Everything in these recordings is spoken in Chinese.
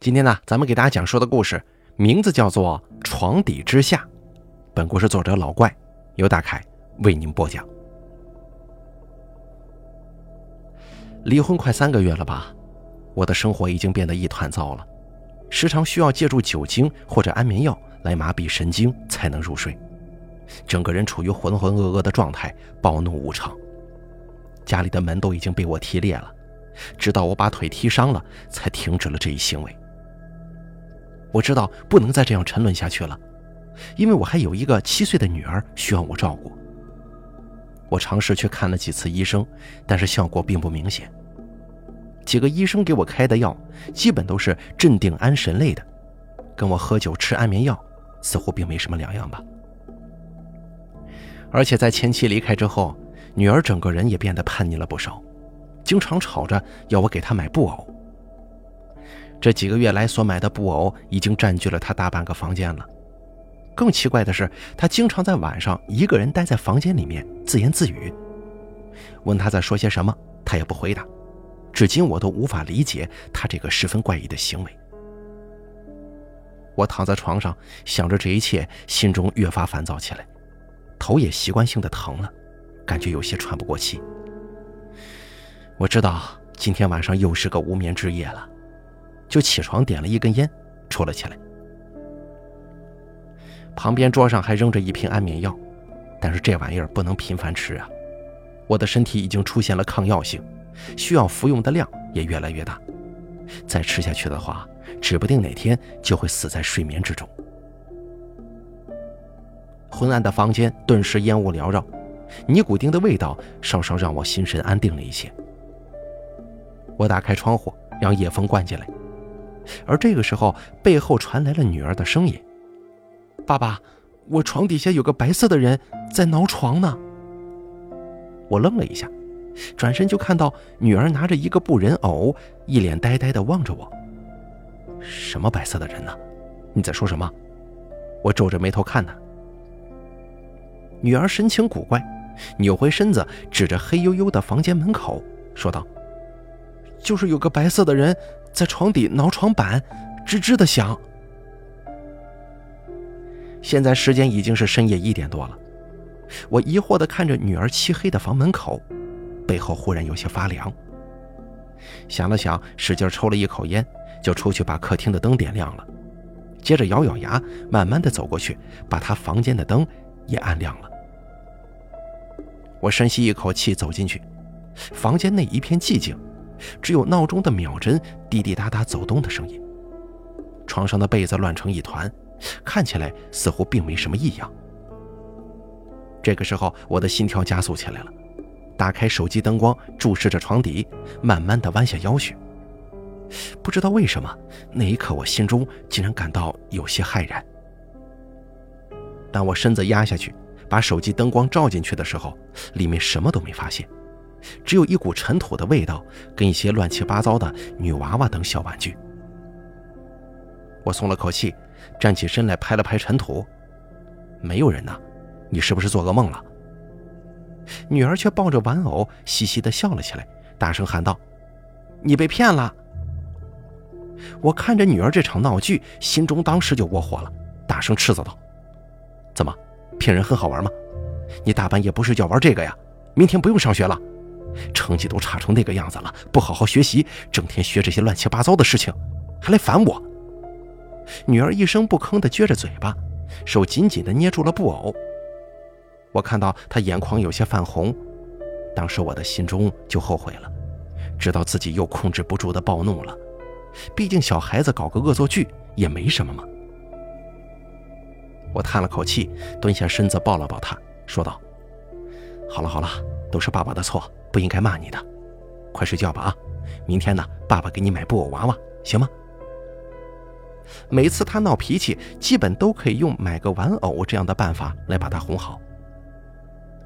今天呢，咱们给大家讲述的故事名字叫做《床底之下》。本故事作者老怪由大凯为您播讲。离婚快三个月了吧？我的生活已经变得一团糟了，时常需要借助酒精或者安眠药来麻痹神经才能入睡，整个人处于浑浑噩噩的状态，暴怒无常。家里的门都已经被我踢裂了，直到我把腿踢伤了，才停止了这一行为。我知道不能再这样沉沦下去了，因为我还有一个七岁的女儿需要我照顾。我尝试去看了几次医生，但是效果并不明显。几个医生给我开的药，基本都是镇定安神类的，跟我喝酒吃安眠药似乎并没什么两样吧。而且在前妻离开之后，女儿整个人也变得叛逆了不少，经常吵着要我给她买布偶。这几个月来所买的布偶已经占据了他大半个房间了。更奇怪的是，他经常在晚上一个人待在房间里面自言自语。问他在说些什么，他也不回答。至今我都无法理解他这个十分怪异的行为。我躺在床上想着这一切，心中越发烦躁起来，头也习惯性的疼了，感觉有些喘不过气。我知道今天晚上又是个无眠之夜了。就起床点了一根烟，抽了起来。旁边桌上还扔着一瓶安眠药，但是这玩意儿不能频繁吃啊！我的身体已经出现了抗药性，需要服用的量也越来越大。再吃下去的话，指不定哪天就会死在睡眠之中。昏暗的房间顿时烟雾缭绕，尼古丁的味道稍稍让我心神安定了一些。我打开窗户，让夜风灌进来。而这个时候，背后传来了女儿的声音：“爸爸，我床底下有个白色的人在挠床呢。”我愣了一下，转身就看到女儿拿着一个布人偶，一脸呆呆地望着我。“什么白色的人呢？你在说什么？”我皱着眉头看她。女儿神情古怪，扭回身子，指着黑黝黝的房间门口说道：“就是有个白色的人。”在床底挠床板，吱吱的响。现在时间已经是深夜一点多了，我疑惑的看着女儿漆黑的房门口，背后忽然有些发凉。想了想，使劲抽了一口烟，就出去把客厅的灯点亮了，接着咬咬牙，慢慢的走过去，把她房间的灯也按亮了。我深吸一口气，走进去，房间内一片寂静。只有闹钟的秒针滴滴答答走动的声音。床上的被子乱成一团，看起来似乎并没什么异样。这个时候，我的心跳加速起来了，打开手机灯光，注视着床底，慢慢的弯下腰去。不知道为什么，那一刻我心中竟然感到有些骇然。当我身子压下去，把手机灯光照进去的时候，里面什么都没发现。只有一股尘土的味道，跟一些乱七八糟的女娃娃等小玩具。我松了口气，站起身来拍了拍尘土，没有人呢。你是不是做噩梦了？女儿却抱着玩偶，嘻嘻地笑了起来，大声喊道：“你被骗了！”我看着女儿这场闹剧，心中当时就窝火了，大声斥责道：“怎么，骗人很好玩吗？你大半夜不睡觉玩这个呀？明天不用上学了。”成绩都差成那个样子了，不好好学习，整天学这些乱七八糟的事情，还来烦我。女儿一声不吭地撅着嘴巴，手紧紧地捏住了布偶。我看到她眼眶有些泛红，当时我的心中就后悔了，知道自己又控制不住的暴怒了。毕竟小孩子搞个恶作剧也没什么嘛。我叹了口气，蹲下身子抱了抱她，说道：“好了好了，都是爸爸的错。”不应该骂你的，快睡觉吧啊！明天呢，爸爸给你买布偶娃娃，行吗？每次他闹脾气，基本都可以用买个玩偶这样的办法来把他哄好。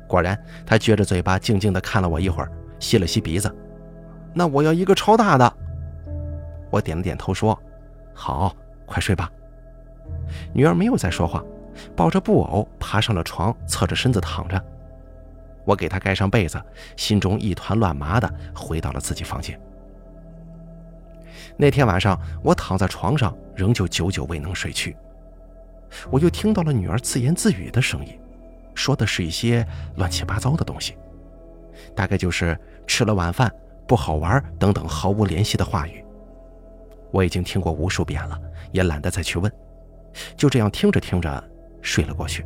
果然，他撅着嘴巴，静静地看了我一会儿，吸了吸鼻子。那我要一个超大的。我点了点头，说：“好，快睡吧。”女儿没有再说话，抱着布偶爬上了床，侧着身子躺着。我给他盖上被子，心中一团乱麻的，回到了自己房间。那天晚上，我躺在床上，仍旧久久未能睡去。我又听到了女儿自言自语的声音，说的是一些乱七八糟的东西，大概就是吃了晚饭不好玩等等毫无联系的话语。我已经听过无数遍了，也懒得再去问，就这样听着听着睡了过去。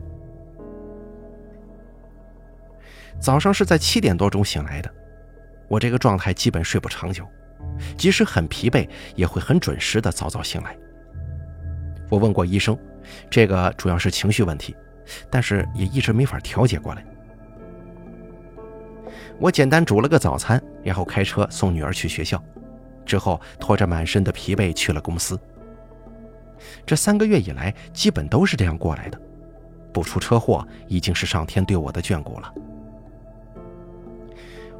早上是在七点多钟醒来的，我这个状态基本睡不长久。即使很疲惫，也会很准时的早早醒来。我问过医生，这个主要是情绪问题，但是也一直没法调节过来。我简单煮了个早餐，然后开车送女儿去学校，之后拖着满身的疲惫去了公司。这三个月以来，基本都是这样过来的，不出车祸已经是上天对我的眷顾了。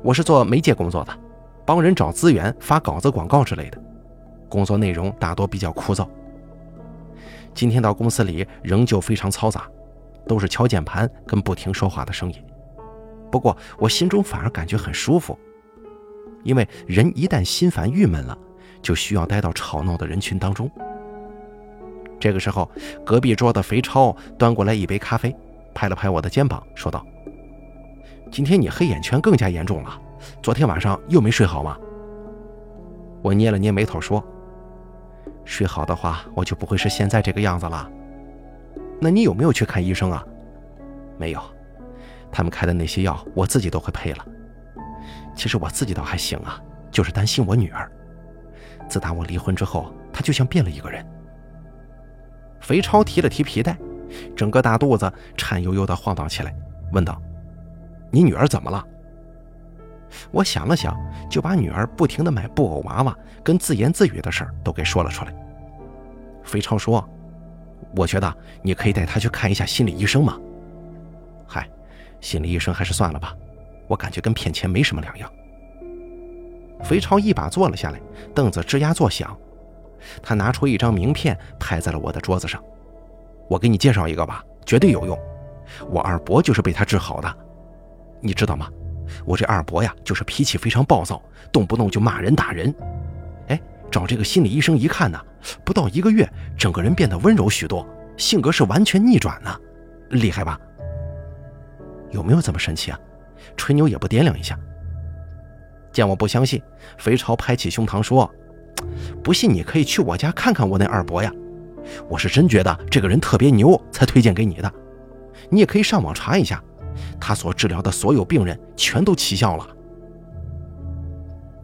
我是做媒介工作的。帮人找资源、发稿子、广告之类的，工作内容大多比较枯燥。今天到公司里仍旧非常嘈杂，都是敲键盘跟不停说话的声音。不过我心中反而感觉很舒服，因为人一旦心烦郁闷了，就需要待到吵闹的人群当中。这个时候，隔壁桌的肥超端过来一杯咖啡，拍了拍我的肩膀，说道：“今天你黑眼圈更加严重了。”昨天晚上又没睡好吗？我捏了捏眉头说：“睡好的话，我就不会是现在这个样子了。那你有没有去看医生啊？”“没有，他们开的那些药我自己都会配了。其实我自己倒还行啊，就是担心我女儿。自打我离婚之后，她就像变了一个人。”肥超提了提皮带，整个大肚子颤悠悠地晃荡起来，问道：“你女儿怎么了？”我想了想，就把女儿不停的买布偶娃娃跟自言自语的事儿都给说了出来。肥超说：“我觉得你可以带她去看一下心理医生嘛。”嗨，心理医生还是算了吧，我感觉跟骗钱没什么两样。肥超一把坐了下来，凳子吱呀作响。他拿出一张名片，拍在了我的桌子上：“我给你介绍一个吧，绝对有用。我二伯就是被他治好的，你知道吗？”我这二伯呀，就是脾气非常暴躁，动不动就骂人打人。哎，找这个心理医生一看呢，不到一个月，整个人变得温柔许多，性格是完全逆转呢，厉害吧？有没有这么神奇啊？吹牛也不掂量一下。见我不相信，肥超拍起胸膛说：“不信你可以去我家看看我那二伯呀，我是真觉得这个人特别牛，才推荐给你的。你也可以上网查一下。”他所治疗的所有病人全都起效了。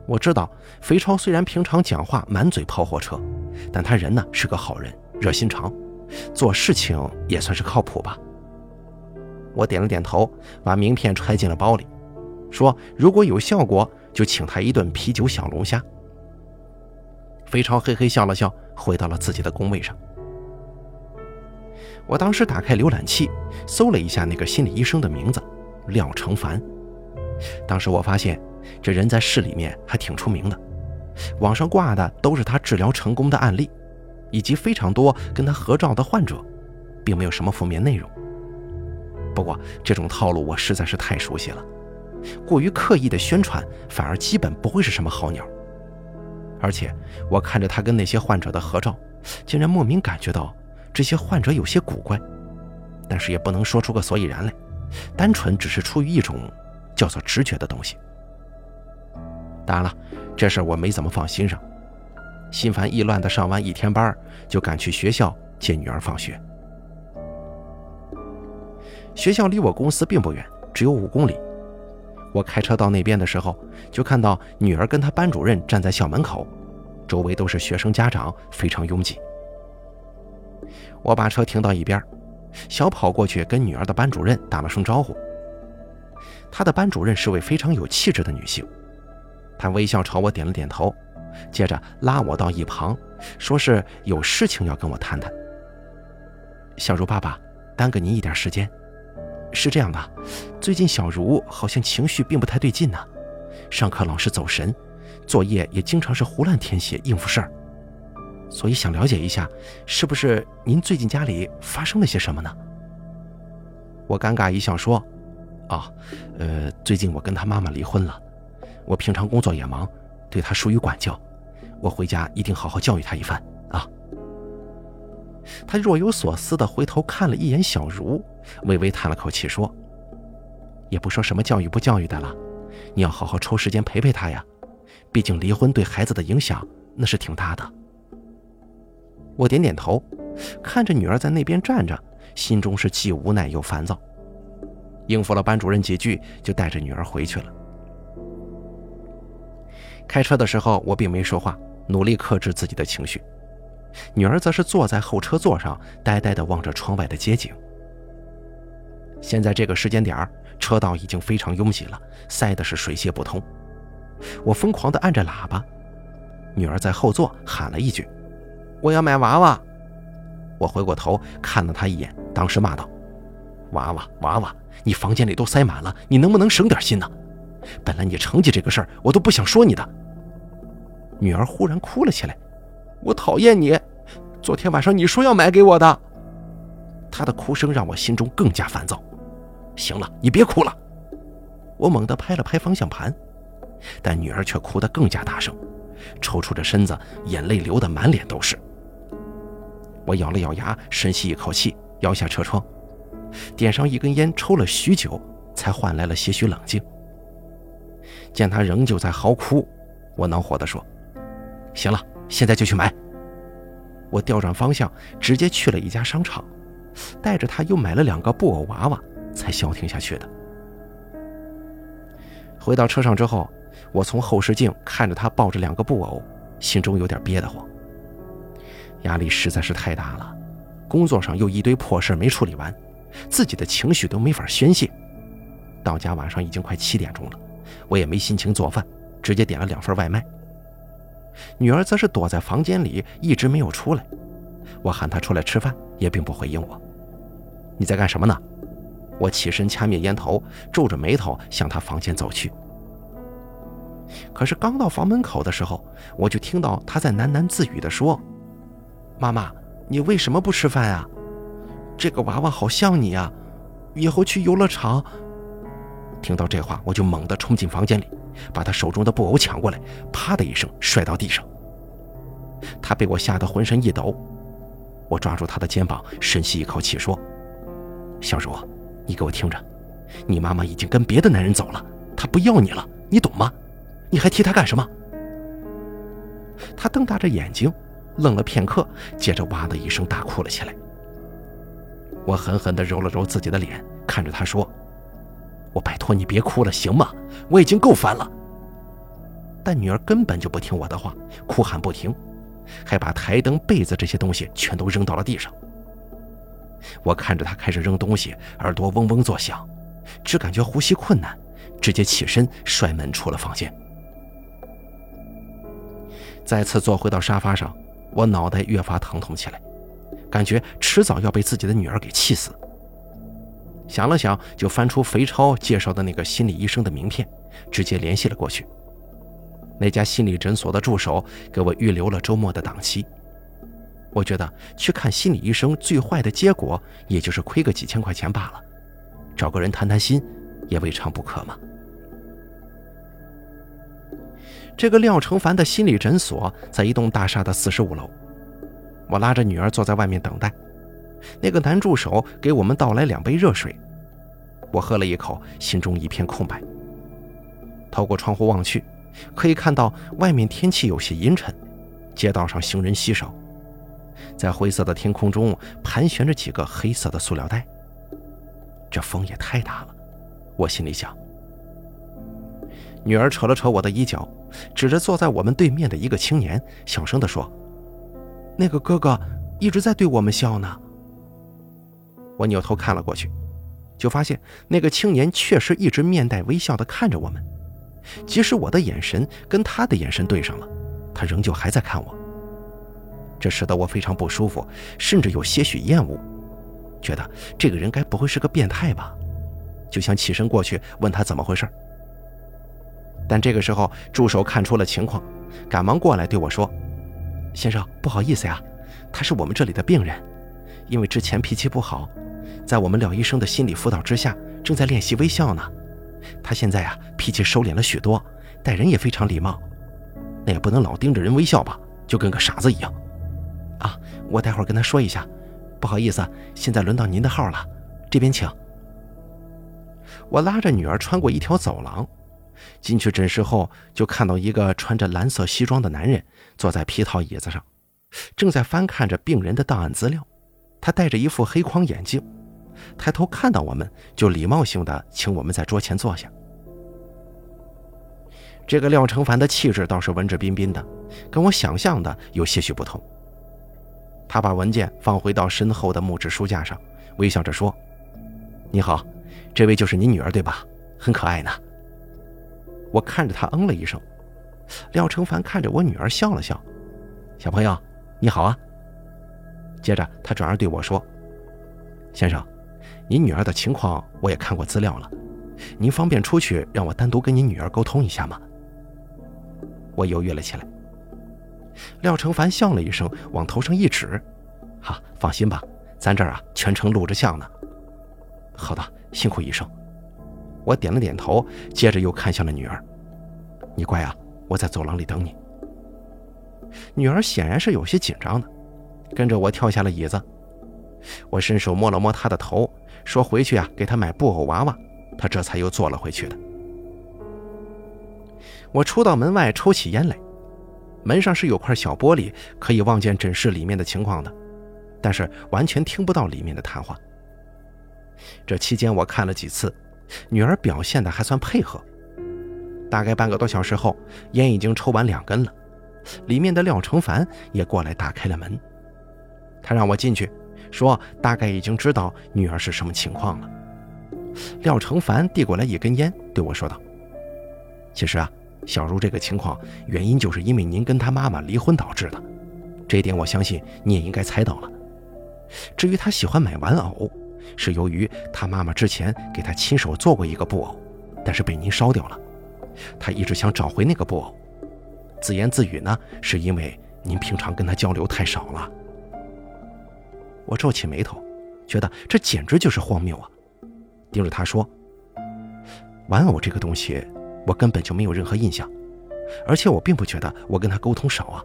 我知道肥超虽然平常讲话满嘴跑火车，但他人呢是个好人，热心肠，做事情也算是靠谱吧。我点了点头，把名片揣进了包里，说如果有效果，就请他一顿啤酒小龙虾。肥超嘿嘿笑了笑，回到了自己的工位上。我当时打开浏览器，搜了一下那个心理医生的名字，廖成凡。当时我发现，这人在市里面还挺出名的，网上挂的都是他治疗成功的案例，以及非常多跟他合照的患者，并没有什么负面内容。不过这种套路我实在是太熟悉了，过于刻意的宣传，反而基本不会是什么好鸟。而且我看着他跟那些患者的合照，竟然莫名感觉到。这些患者有些古怪，但是也不能说出个所以然来，单纯只是出于一种叫做直觉的东西。当然了，这事我没怎么放心上，心烦意乱的上完一天班，就赶去学校接女儿放学。学校离我公司并不远，只有五公里。我开车到那边的时候，就看到女儿跟她班主任站在校门口，周围都是学生家长，非常拥挤。我把车停到一边，小跑过去跟女儿的班主任打了声招呼。她的班主任是位非常有气质的女性，她微笑朝我点了点头，接着拉我到一旁，说是有事情要跟我谈谈。小茹爸爸，耽搁您一点时间。是这样的，最近小茹好像情绪并不太对劲呢，上课老是走神，作业也经常是胡乱填写应付事儿。所以想了解一下，是不是您最近家里发生了些什么呢？我尴尬一笑说：“啊，呃，最近我跟他妈妈离婚了，我平常工作也忙，对他疏于管教，我回家一定好好教育他一番啊。”他若有所思地回头看了一眼小茹，微微叹了口气说：“也不说什么教育不教育的了，你要好好抽时间陪陪他呀。毕竟离婚对孩子的影响那是挺大的。”我点点头，看着女儿在那边站着，心中是既无奈又烦躁。应付了班主任几句，就带着女儿回去了。开车的时候，我并没说话，努力克制自己的情绪。女儿则是坐在后车座上，呆呆地望着窗外的街景。现在这个时间点车道已经非常拥挤了，塞的是水泄不通。我疯狂地按着喇叭，女儿在后座喊了一句：“我要买娃娃。”我回过头看了他一眼，当时骂道：“娃娃，娃娃，你房间里都塞满了，你能不能省点心呢？本来你成绩这个事儿，我都不想说你的。”女儿忽然哭了起来。我讨厌你！昨天晚上你说要买给我的。她的哭声让我心中更加烦躁。行了，你别哭了。我猛地拍了拍方向盘，但女儿却哭得更加大声，抽搐着身子，眼泪流得满脸都是。我咬了咬牙，深吸一口气，摇下车窗，点上一根烟，抽了许久，才换来了些许冷静。见他仍旧在嚎哭，我恼火地说：“行了。”现在就去买。我调转方向，直接去了一家商场，带着他又买了两个布偶娃娃，才消停下去的。回到车上之后，我从后视镜看着他抱着两个布偶，心中有点憋得慌。压力实在是太大了，工作上又一堆破事没处理完，自己的情绪都没法宣泄。到家晚上已经快七点钟了，我也没心情做饭，直接点了两份外卖。女儿则是躲在房间里，一直没有出来。我喊她出来吃饭，也并不回应我。你在干什么呢？我起身掐灭烟头，皱着眉头向她房间走去。可是刚到房门口的时候，我就听到她在喃喃自语地说：“妈妈，你为什么不吃饭啊？这个娃娃好像你呀，以后去游乐场。”听到这话，我就猛地冲进房间里。把他手中的布偶抢过来，啪的一声摔到地上。他被我吓得浑身一抖。我抓住他的肩膀，深吸一口气说：“小茹，你给我听着，你妈妈已经跟别的男人走了，她不要你了，你懂吗？你还提她干什么？”他瞪大着眼睛，愣了片刻，接着哇的一声大哭了起来。我狠狠地揉了揉自己的脸，看着他说。我拜托你别哭了，行吗？我已经够烦了。但女儿根本就不听我的话，哭喊不停，还把台灯、被子这些东西全都扔到了地上。我看着她开始扔东西，耳朵嗡嗡作响，只感觉呼吸困难，直接起身摔门出了房间。再次坐回到沙发上，我脑袋越发疼痛起来，感觉迟早要被自己的女儿给气死。想了想，就翻出肥超介绍的那个心理医生的名片，直接联系了过去。那家心理诊所的助手给我预留了周末的档期。我觉得去看心理医生最坏的结果，也就是亏个几千块钱罢了，找个人谈谈心，也未尝不可嘛。这个廖成凡的心理诊所在一栋大厦的四十五楼，我拉着女儿坐在外面等待。那个男助手给我们倒来两杯热水，我喝了一口，心中一片空白。透过窗户望去，可以看到外面天气有些阴沉，街道上行人稀少，在灰色的天空中盘旋着几个黑色的塑料袋。这风也太大了，我心里想。女儿扯了扯我的衣角，指着坐在我们对面的一个青年，小声地说：“那个哥哥一直在对我们笑呢。”我扭头看了过去，就发现那个青年确实一直面带微笑地看着我们，即使我的眼神跟他的眼神对上了，他仍旧还在看我。这使得我非常不舒服，甚至有些许厌恶，觉得这个人该不会是个变态吧？就想起身过去问他怎么回事。但这个时候，助手看出了情况，赶忙过来对我说：“先生，不好意思呀，他是我们这里的病人，因为之前脾气不好。”在我们廖医生的心理辅导之下，正在练习微笑呢。他现在啊，脾气收敛了许多，待人也非常礼貌。那也不能老盯着人微笑吧，就跟个傻子一样。啊，我待会儿跟他说一下。不好意思，现在轮到您的号了，这边请。我拉着女儿穿过一条走廊，进去诊室后，就看到一个穿着蓝色西装的男人坐在皮套椅子上，正在翻看着病人的档案资料。他戴着一副黑框眼镜，抬头看到我们，就礼貌性的请我们在桌前坐下。这个廖成凡的气质倒是文质彬彬的，跟我想象的有些许不同。他把文件放回到身后的木质书架上，微笑着说：“你好，这位就是你女儿对吧？很可爱呢。”我看着他嗯了一声。廖成凡看着我女儿笑了笑：“小朋友，你好啊。”接着他转而对我说：“先生，您女儿的情况我也看过资料了，您方便出去让我单独跟您女儿沟通一下吗？”我犹豫了起来。廖成凡笑了一声，往头上一指：“哈，放心吧，咱这儿啊全程录着像呢。”好的，辛苦医生。我点了点头，接着又看向了女儿：“你乖啊，我在走廊里等你。”女儿显然是有些紧张的，跟着我跳下了椅子。我伸手摸了摸她的头，说：“回去啊，给她买布偶娃娃。”她这才又坐了回去的。我出到门外，抽起烟来。门上是有块小玻璃，可以望见诊室里面的情况的，但是完全听不到里面的谈话。这期间我看了几次，女儿表现的还算配合。大概半个多小时后，烟已经抽完两根了，里面的廖成凡也过来打开了门。他让我进去，说大概已经知道女儿是什么情况了。廖成凡递过来一根烟，对我说道：“其实啊。”小茹这个情况，原因就是因为您跟她妈妈离婚导致的，这一点我相信你也应该猜到了。至于她喜欢买玩偶，是由于他妈妈之前给他亲手做过一个布偶，但是被您烧掉了。他一直想找回那个布偶，自言自语呢，是因为您平常跟他交流太少了。我皱起眉头，觉得这简直就是荒谬啊！盯着他说：“玩偶这个东西。”我根本就没有任何印象，而且我并不觉得我跟他沟通少啊。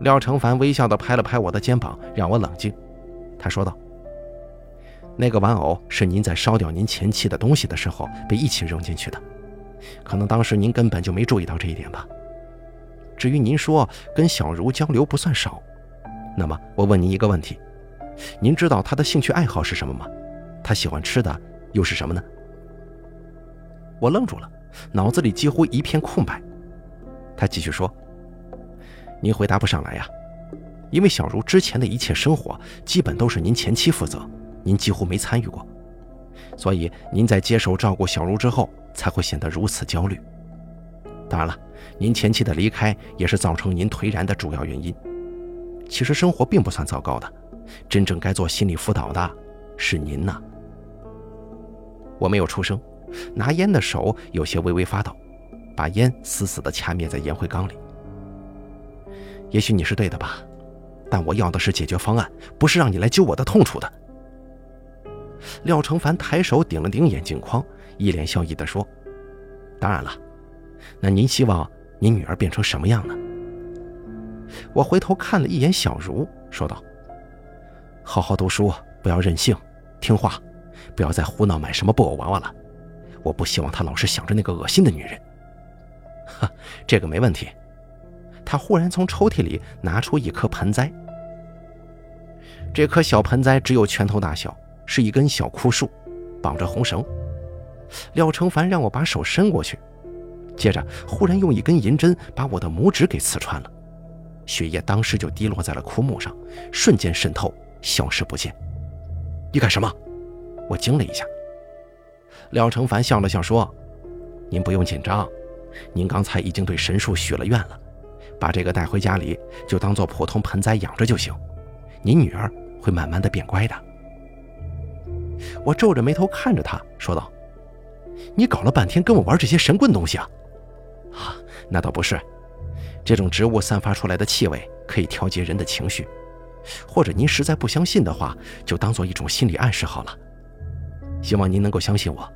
廖成凡微笑地拍了拍我的肩膀，让我冷静。他说道：“那个玩偶是您在烧掉您前妻的东西的时候被一起扔进去的，可能当时您根本就没注意到这一点吧。至于您说跟小茹交流不算少，那么我问您一个问题：您知道她的兴趣爱好是什么吗？她喜欢吃的又是什么呢？”我愣住了，脑子里几乎一片空白。他继续说：“您回答不上来呀，因为小茹之前的一切生活基本都是您前妻负责，您几乎没参与过，所以您在接手照顾小茹之后才会显得如此焦虑。当然了，您前妻的离开也是造成您颓然的主要原因。其实生活并不算糟糕的，真正该做心理辅导的是您呐。”我没有出声。拿烟的手有些微微发抖，把烟死死地掐灭在烟灰缸里。也许你是对的吧，但我要的是解决方案，不是让你来揪我的痛处的。廖成凡抬手顶了顶眼镜框，一脸笑意地说：“当然了，那您希望您女儿变成什么样呢？”我回头看了一眼小茹，说道：“好好读书，不要任性，听话，不要再胡闹买什么布偶娃娃了。”我不希望他老是想着那个恶心的女人。哈，这个没问题。他忽然从抽屉里拿出一颗盆栽。这颗小盆栽只有拳头大小，是一根小枯树，绑着红绳。廖成凡让我把手伸过去，接着忽然用一根银针把我的拇指给刺穿了，血液当时就滴落在了枯木上，瞬间渗透，消失不见。你干什么？我惊了一下。廖成凡笑了笑说：“您不用紧张，您刚才已经对神树许了愿了，把这个带回家里，就当做普通盆栽养着就行。您女儿会慢慢的变乖的。”我皱着眉头看着他说道：“你搞了半天跟我玩这些神棍东西啊？”“啊，那倒不是，这种植物散发出来的气味可以调节人的情绪，或者您实在不相信的话，就当做一种心理暗示好了。”希望您能够相信我，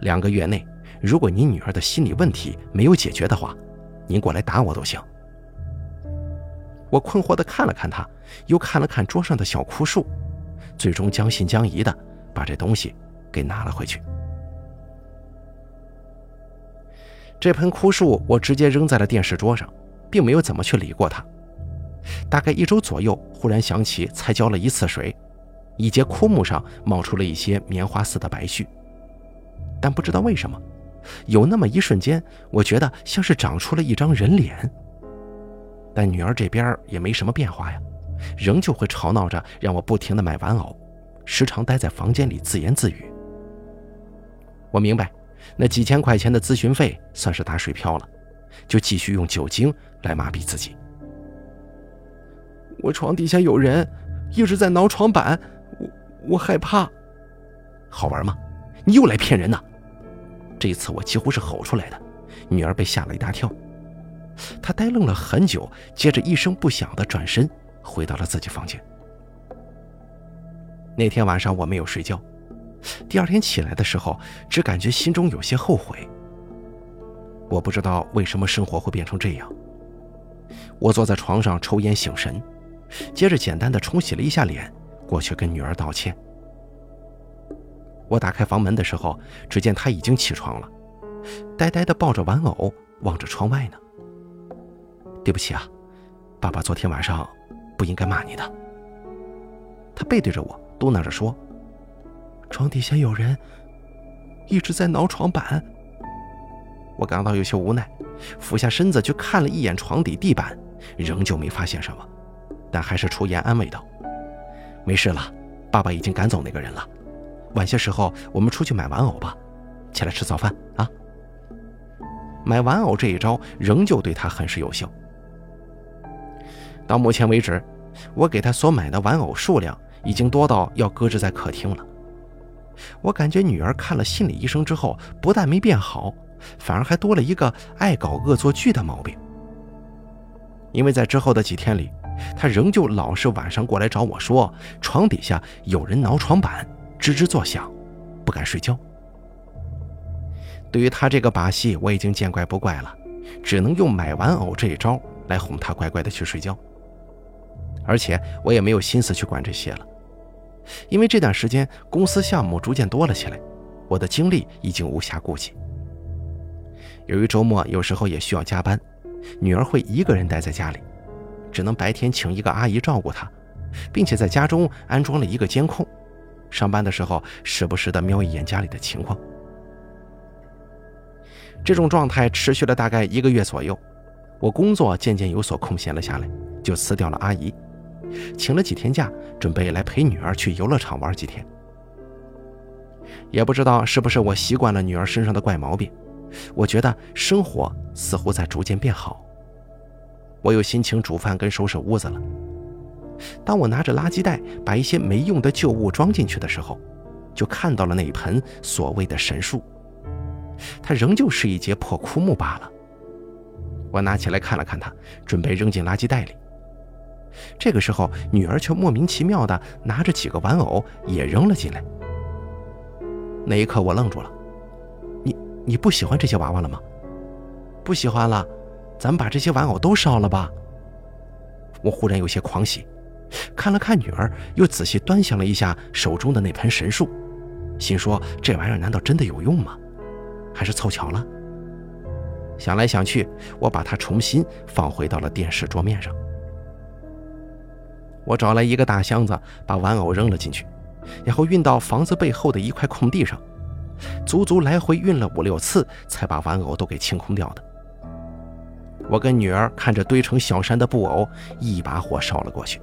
两个月内，如果您女儿的心理问题没有解决的话，您过来打我都行。我困惑的看了看他，又看了看桌上的小枯树，最终将信将疑的把这东西给拿了回去。这盆枯树我直接扔在了电视桌上，并没有怎么去理过它。大概一周左右，忽然想起才浇了一次水，一节枯木上冒出了一些棉花似的白絮，但不知道为什么，有那么一瞬间，我觉得像是长出了一张人脸。但女儿这边也没什么变化呀，仍旧会吵闹着让我不停的买玩偶，时常待在房间里自言自语。我明白，那几千块钱的咨询费算是打水漂了，就继续用酒精来麻痹自己。我床底下有人，一直在挠床板，我我害怕。好玩吗？你又来骗人呢！这一次我几乎是吼出来的，女儿被吓了一大跳。她呆愣了很久，接着一声不响的转身回到了自己房间。那天晚上我没有睡觉，第二天起来的时候，只感觉心中有些后悔。我不知道为什么生活会变成这样。我坐在床上抽烟醒神，接着简单的冲洗了一下脸，过去跟女儿道歉。我打开房门的时候，只见她已经起床了，呆呆的抱着玩偶望着窗外呢。对不起啊，爸爸昨天晚上不应该骂你的。他背对着我嘟囔着说：“床底下有人，一直在挠床板。”我感到有些无奈，俯下身子去看了一眼床底地板，仍旧没发现什么，但还是出言安慰道：“没事了，爸爸已经赶走那个人了。晚些时候我们出去买玩偶吧，起来吃早饭啊。”买玩偶这一招仍旧对他很是有效。到目前为止，我给他所买的玩偶数量已经多到要搁置在客厅了。我感觉女儿看了心理医生之后，不但没变好，反而还多了一个爱搞恶作剧的毛病。因为在之后的几天里，她仍旧老是晚上过来找我说，床底下有人挠床板，吱吱作响，不敢睡觉。对于她这个把戏，我已经见怪不怪了，只能用买玩偶这一招来哄她乖乖的去睡觉。而且我也没有心思去管这些了，因为这段时间公司项目逐渐多了起来，我的精力已经无暇顾及。由于周末有时候也需要加班，女儿会一个人待在家里，只能白天请一个阿姨照顾她，并且在家中安装了一个监控，上班的时候时不时的瞄一眼家里的情况。这种状态持续了大概一个月左右，我工作渐渐有所空闲了下来，就辞掉了阿姨。请了几天假，准备来陪女儿去游乐场玩几天。也不知道是不是我习惯了女儿身上的怪毛病，我觉得生活似乎在逐渐变好。我有心情煮饭跟收拾屋子了。当我拿着垃圾袋把一些没用的旧物装进去的时候，就看到了那一盆所谓的神树。它仍旧是一截破枯木罢了。我拿起来看了看它，准备扔进垃圾袋里。这个时候，女儿却莫名其妙地拿着几个玩偶也扔了进来。那一刻，我愣住了。你你不喜欢这些娃娃了吗？不喜欢了，咱们把这些玩偶都烧了吧。我忽然有些狂喜，看了看女儿，又仔细端详了一下手中的那盆神树，心说这玩意儿难道真的有用吗？还是凑巧了？想来想去，我把它重新放回到了电视桌面上。我找来一个大箱子，把玩偶扔了进去，然后运到房子背后的一块空地上，足足来回运了五六次，才把玩偶都给清空掉的。我跟女儿看着堆成小山的布偶，一把火烧了过去。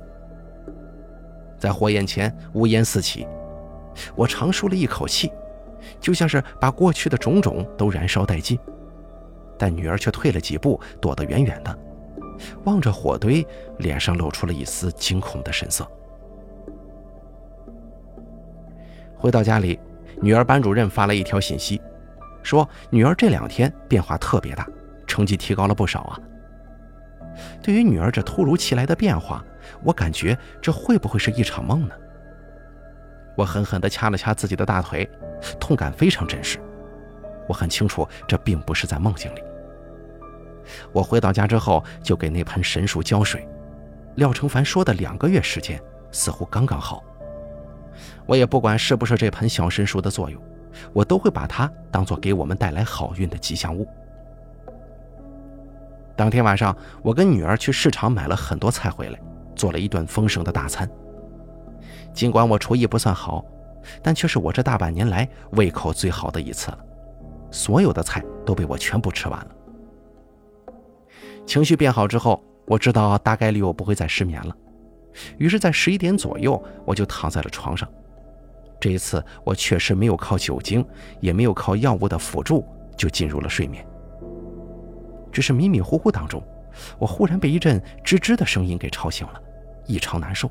在火焰前，乌烟四起，我长舒了一口气，就像是把过去的种种都燃烧殆尽。但女儿却退了几步，躲得远远的。望着火堆，脸上露出了一丝惊恐的神色。回到家里，女儿班主任发来一条信息，说女儿这两天变化特别大，成绩提高了不少啊。对于女儿这突如其来的变化，我感觉这会不会是一场梦呢？我狠狠地掐了掐自己的大腿，痛感非常真实。我很清楚，这并不是在梦境里。我回到家之后，就给那盆神树浇水。廖成凡说的两个月时间，似乎刚刚好。我也不管是不是这盆小神树的作用，我都会把它当做给我们带来好运的吉祥物。当天晚上，我跟女儿去市场买了很多菜回来，做了一顿丰盛的大餐。尽管我厨艺不算好，但却是我这大半年来胃口最好的一次了。所有的菜都被我全部吃完了。情绪变好之后，我知道大概率我不会再失眠了，于是，在十一点左右，我就躺在了床上。这一次，我确实没有靠酒精，也没有靠药物的辅助，就进入了睡眠。只是迷迷糊糊当中，我忽然被一阵吱吱的声音给吵醒了，异常难受。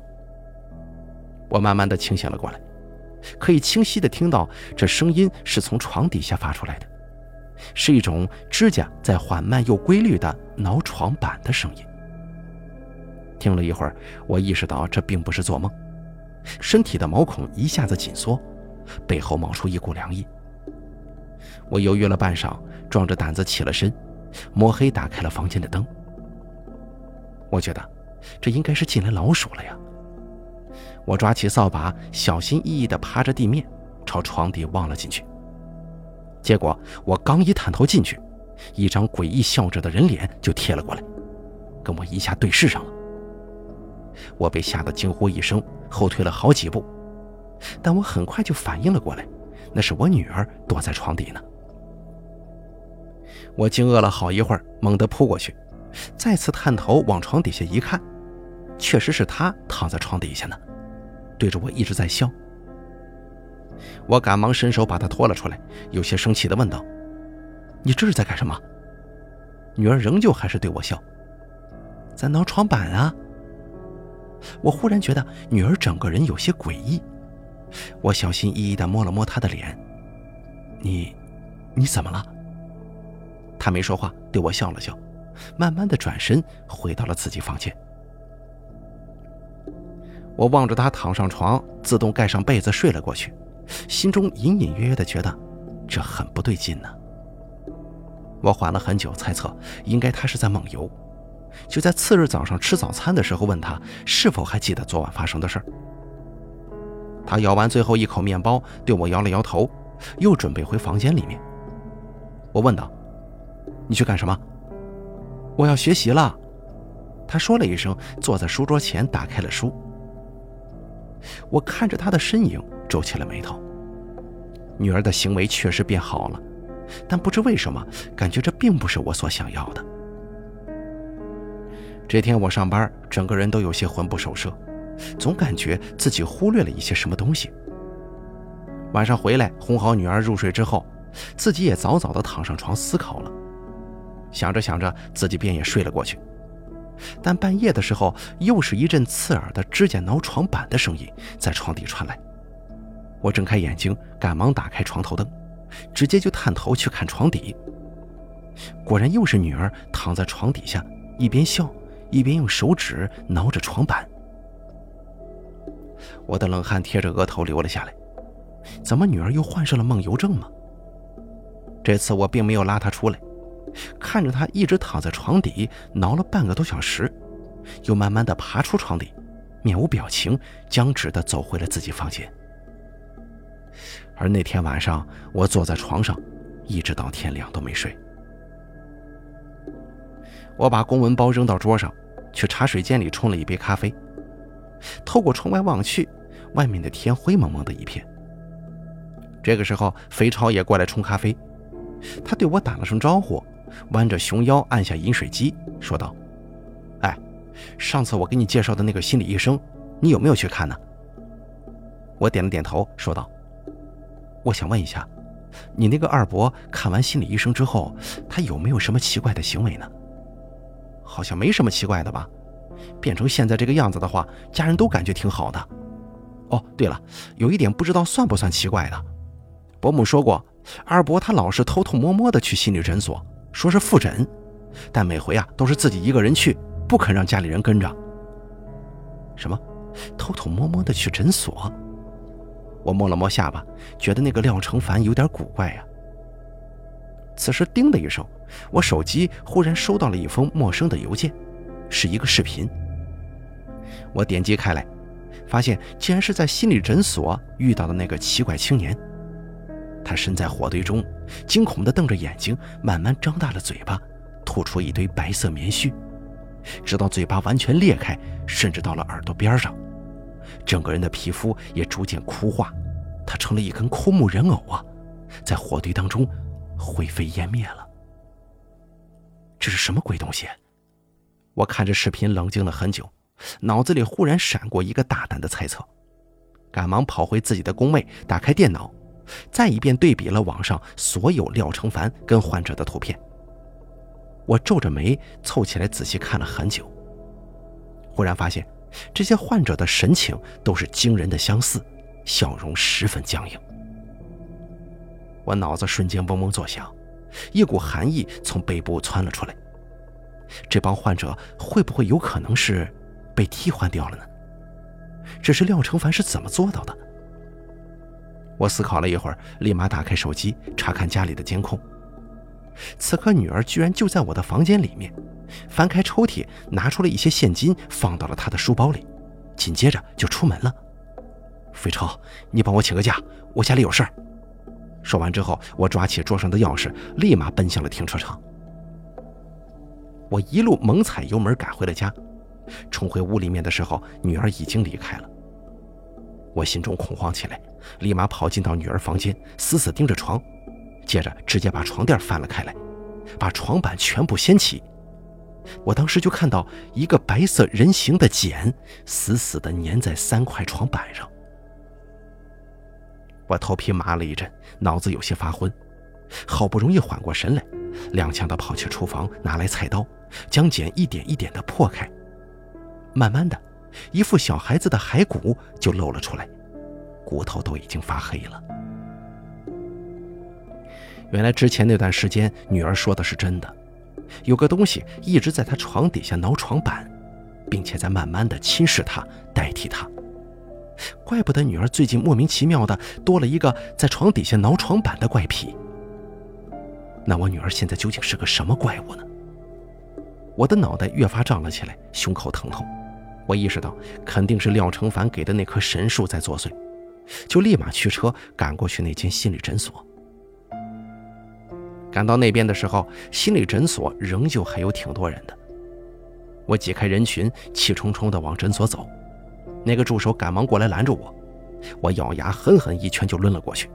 我慢慢的清醒了过来，可以清晰的听到这声音是从床底下发出来的，是一种指甲在缓慢又规律的挠床板的声音。听了一会儿，我意识到这并不是做梦。身体的毛孔一下子紧缩，背后冒出一股凉意。我犹豫了半晌，壮着胆子起了身，摸黑打开了房间的灯。我觉得，这应该是进来老鼠了呀。我抓起扫把，小心翼翼地趴着地面，朝床底望了进去。结果，我刚一探头进去，一张诡异笑着的人脸就贴了过来，跟我一下对视上了。我被吓得惊呼一声，后退了好几步，但我很快就反应了过来，那是我女儿躲在床底呢。我惊愕了好一会儿，猛地扑过去，再次探头往床底下一看，确实是她躺在床底下呢，对着我一直在笑。我赶忙伸手把她拖了出来，有些生气地问道：“你这是在干什么？”女儿仍旧还是对我笑，在挠床板啊。我忽然觉得女儿整个人有些诡异，我小心翼翼地摸了摸她的脸。你，你怎么了？她没说话，对我笑了笑，慢慢地转身回到了自己房间。我望着她躺上床，自动盖上被子睡了过去，心中隐隐约约地觉得这很不对劲呢。我缓了很久，猜测应该他是在梦游。就在次日早上吃早餐的时候，问他是否还记得昨晚发生的事儿。他咬完最后一口面包，对我摇了摇头，又准备回房间里面。我问道：“你去干什么？”“我要学习了。”他说了一声，坐在书桌前打开了书。我看着他的身影，皱起了眉头。女儿的行为确实变好了，但不知为什么，感觉这并不是我所想要的。这天我上班，整个人都有些魂不守舍，总感觉自己忽略了一些什么东西。晚上回来哄好女儿入睡之后，自己也早早的躺上床思考了。想着想着，自己便也睡了过去。但半夜的时候，又是一阵刺耳的指甲挠床板的声音在床底传来。我睁开眼睛，赶忙打开床头灯，直接就探头去看床底。果然又是女儿躺在床底下，一边笑。一边用手指挠着床板，我的冷汗贴着额头流了下来。怎么女儿又患上了梦游症吗？这次我并没有拉她出来，看着她一直躺在床底挠了半个多小时，又慢慢的爬出床底，面无表情、僵直的走回了自己房间。而那天晚上，我坐在床上，一直到天亮都没睡。我把公文包扔到桌上，去茶水间里冲了一杯咖啡。透过窗外望去，外面的天灰蒙蒙的一片。这个时候，肥超也过来冲咖啡，他对我打了声招呼，弯着熊腰按下饮水机，说道：“哎，上次我给你介绍的那个心理医生，你有没有去看呢？”我点了点头，说道：“我想问一下，你那个二伯看完心理医生之后，他有没有什么奇怪的行为呢？”好像没什么奇怪的吧？变成现在这个样子的话，家人都感觉挺好的。哦，对了，有一点不知道算不算奇怪的。伯母说过，二伯他老是偷偷摸摸的去心理诊所，说是复诊，但每回啊都是自己一个人去，不肯让家里人跟着。什么？偷偷摸摸的去诊所？我摸了摸下巴，觉得那个廖成凡有点古怪呀。此时叮的一声，我手机忽然收到了一封陌生的邮件，是一个视频。我点击开来，发现竟然是在心理诊所遇到的那个奇怪青年。他身在火堆中，惊恐地瞪着眼睛，慢慢张大了嘴巴，吐出一堆白色棉絮，直到嘴巴完全裂开，甚至到了耳朵边上，整个人的皮肤也逐渐枯化，他成了一根枯木人偶啊，在火堆当中灰飞烟灭了。这是什么鬼东西？我看着视频冷静了很久，脑子里忽然闪过一个大胆的猜测，赶忙跑回自己的工位，打开电脑。再一遍对比了网上所有廖成凡跟患者的图片，我皱着眉凑起来仔细看了很久。忽然发现，这些患者的神情都是惊人的相似，笑容十分僵硬。我脑子瞬间嗡嗡作响，一股寒意从背部窜了出来。这帮患者会不会有可能是被替换掉了呢？这是廖成凡是怎么做到的？我思考了一会儿，立马打开手机查看家里的监控。此刻，女儿居然就在我的房间里面，翻开抽屉，拿出了一些现金，放到了她的书包里，紧接着就出门了。飞超，你帮我请个假，我家里有事儿。说完之后，我抓起桌上的钥匙，立马奔向了停车场。我一路猛踩油门赶回了家，冲回屋里面的时候，女儿已经离开了。我心中恐慌起来，立马跑进到女儿房间，死死盯着床，接着直接把床垫翻了开来，把床板全部掀起。我当时就看到一个白色人形的茧，死死地粘在三块床板上。我头皮麻了一阵，脑子有些发昏，好不容易缓过神来，踉跄地跑去厨房拿来菜刀，将茧一点一点地破开，慢慢的。一副小孩子的骸骨就露了出来，骨头都已经发黑了。原来之前那段时间，女儿说的是真的，有个东西一直在她床底下挠床板，并且在慢慢的侵蚀她，代替她。怪不得女儿最近莫名其妙的多了一个在床底下挠床板的怪癖。那我女儿现在究竟是个什么怪物呢？我的脑袋越发胀了起来，胸口疼痛。我意识到肯定是廖成凡给的那棵神树在作祟，就立马驱车赶过去那间心理诊所。赶到那边的时候，心理诊所仍旧还有挺多人的。我挤开人群，气冲冲地往诊所走。那个助手赶忙过来拦住我，我咬牙狠狠一拳就抡了过去。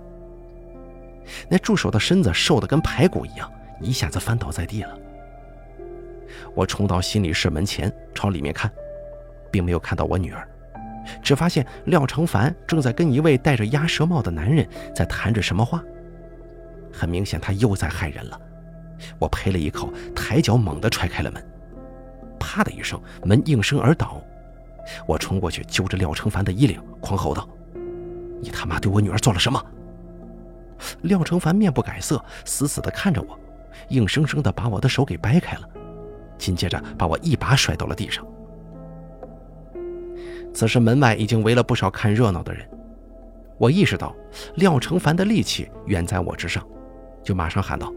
那助手的身子瘦得跟排骨一样，一下子翻倒在地了。我冲到心理室门前，朝里面看。并没有看到我女儿，只发现廖成凡正在跟一位戴着鸭舌帽的男人在谈着什么话。很明显，他又在害人了。我呸了一口，抬脚猛地踹开了门，啪的一声，门应声而倒。我冲过去揪着廖成凡的衣领，狂吼道：“你他妈对我女儿做了什么？”廖成凡面不改色，死死地看着我，硬生生地把我的手给掰开了，紧接着把我一把甩到了地上。此时门外已经围了不少看热闹的人，我意识到廖成凡的力气远在我之上，就马上喊道：“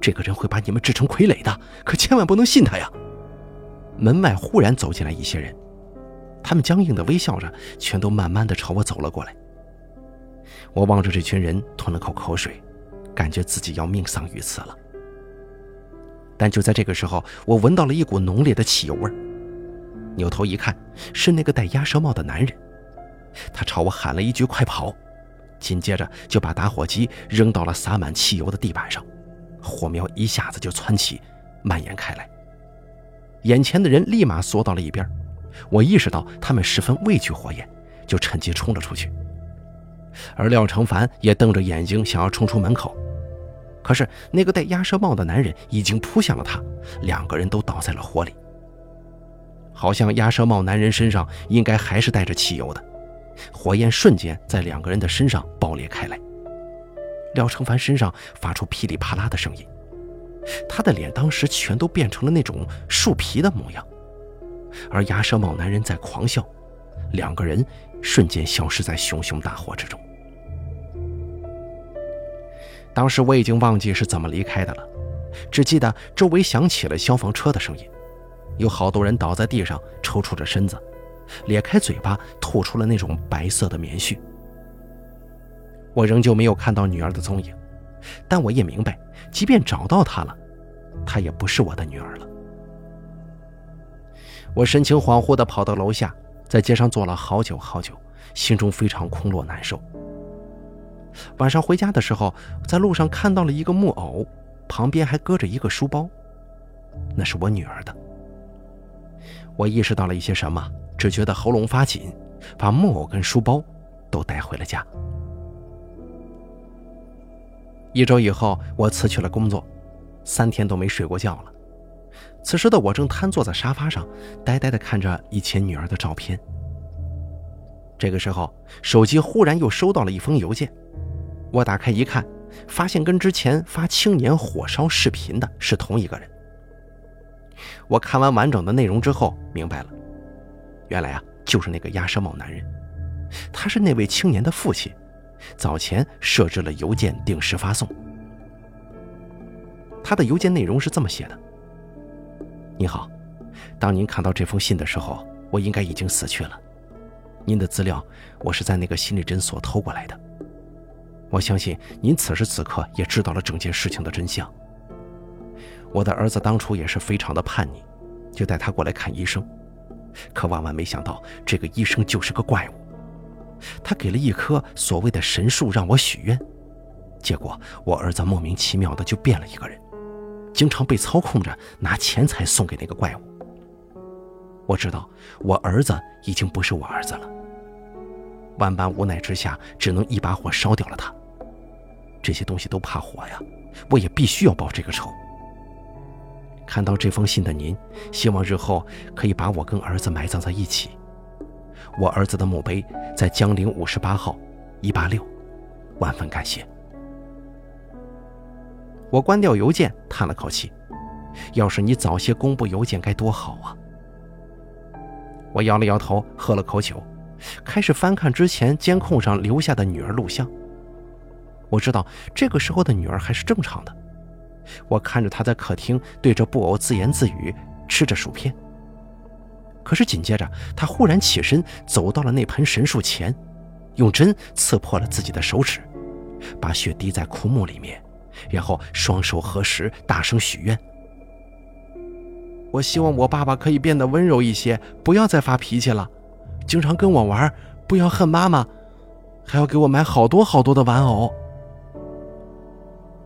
这个人会把你们制成傀儡的，可千万不能信他呀！”门外忽然走进来一些人，他们僵硬的微笑着，全都慢慢的朝我走了过来。我望着这群人，吞了口口水，感觉自己要命丧于此了。但就在这个时候，我闻到了一股浓烈的汽油味儿。扭头一看，是那个戴鸭舌帽的男人，他朝我喊了一句“快跑”，紧接着就把打火机扔到了洒满汽油的地板上，火苗一下子就窜起，蔓延开来。眼前的人立马缩到了一边，我意识到他们十分畏惧火焰，就趁机冲了出去。而廖成凡也瞪着眼睛想要冲出门口，可是那个戴鸭舌帽的男人已经扑向了他，两个人都倒在了火里。好像鸭舌帽男人身上应该还是带着汽油的，火焰瞬间在两个人的身上爆裂开来。廖成凡身上发出噼里啪啦的声音，他的脸当时全都变成了那种树皮的模样，而鸭舌帽男人在狂笑，两个人瞬间消失在熊熊大火之中。当时我已经忘记是怎么离开的了，只记得周围响起了消防车的声音，有好多人倒在地上抽搐着身子，咧开嘴巴吐出了那种白色的棉絮。我仍旧没有看到女儿的踪影，但我也明白，即便找到她了，她也不是我的女儿了。我神情恍惚地跑到楼下，在街上坐了好久好久，心中非常空落难受。晚上回家的时候，在路上看到了一个木偶，旁边还搁着一个书包，那是我女儿的。我意识到了一些什么，只觉得喉咙发紧，把木偶跟书包都带回了家。一周以后，我辞去了工作，三天都没睡过觉了。此时的我正瘫坐在沙发上，呆呆地看着以前女儿的照片。这个时候，手机忽然又收到了一封邮件。我打开一看，发现跟之前发青年火烧视频的是同一个人。我看完完整的内容之后，明白了，原来啊，就是那个鸭舌帽男人，他是那位青年的父亲。早前设置了邮件定时发送。他的邮件内容是这么写的：“你好，当您看到这封信的时候，我应该已经死去了。您的资料我是在那个心理诊所偷过来的。我相信您此时此刻也知道了整件事情的真相。我的儿子当初也是非常的叛逆，就带他过来看医生，可万万没想到，这个医生就是个怪物。”他给了一棵所谓的神树让我许愿，结果我儿子莫名其妙的就变了一个人，经常被操控着拿钱财送给那个怪物。我知道我儿子已经不是我儿子了，万般无奈之下，只能一把火烧掉了他。这些东西都怕火呀，我也必须要报这个仇。看到这封信的您，希望日后可以把我跟儿子埋葬在一起。我儿子的墓碑在江陵五十八号，一八六，万分感谢。我关掉邮件，叹了口气。要是你早些公布邮件该多好啊！我摇了摇头，喝了口酒，开始翻看之前监控上留下的女儿录像。我知道这个时候的女儿还是正常的。我看着他在客厅对着布偶自言自语，吃着薯片。可是紧接着，他忽然起身，走到了那盆神树前，用针刺破了自己的手指，把血滴在枯木里面，然后双手合十，大声许愿：“我希望我爸爸可以变得温柔一些，不要再发脾气了，经常跟我玩，不要恨妈妈，还要给我买好多好多的玩偶。”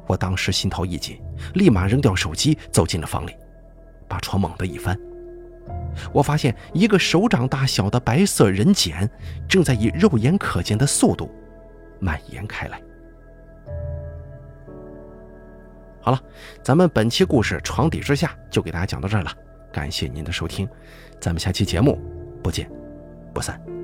我当时心头一紧，立马扔掉手机，走进了房里，把床猛地一翻。我发现一个手掌大小的白色人茧，正在以肉眼可见的速度蔓延开来。好了，咱们本期故事《床底之下》就给大家讲到这儿了，感谢您的收听，咱们下期节目不见不散。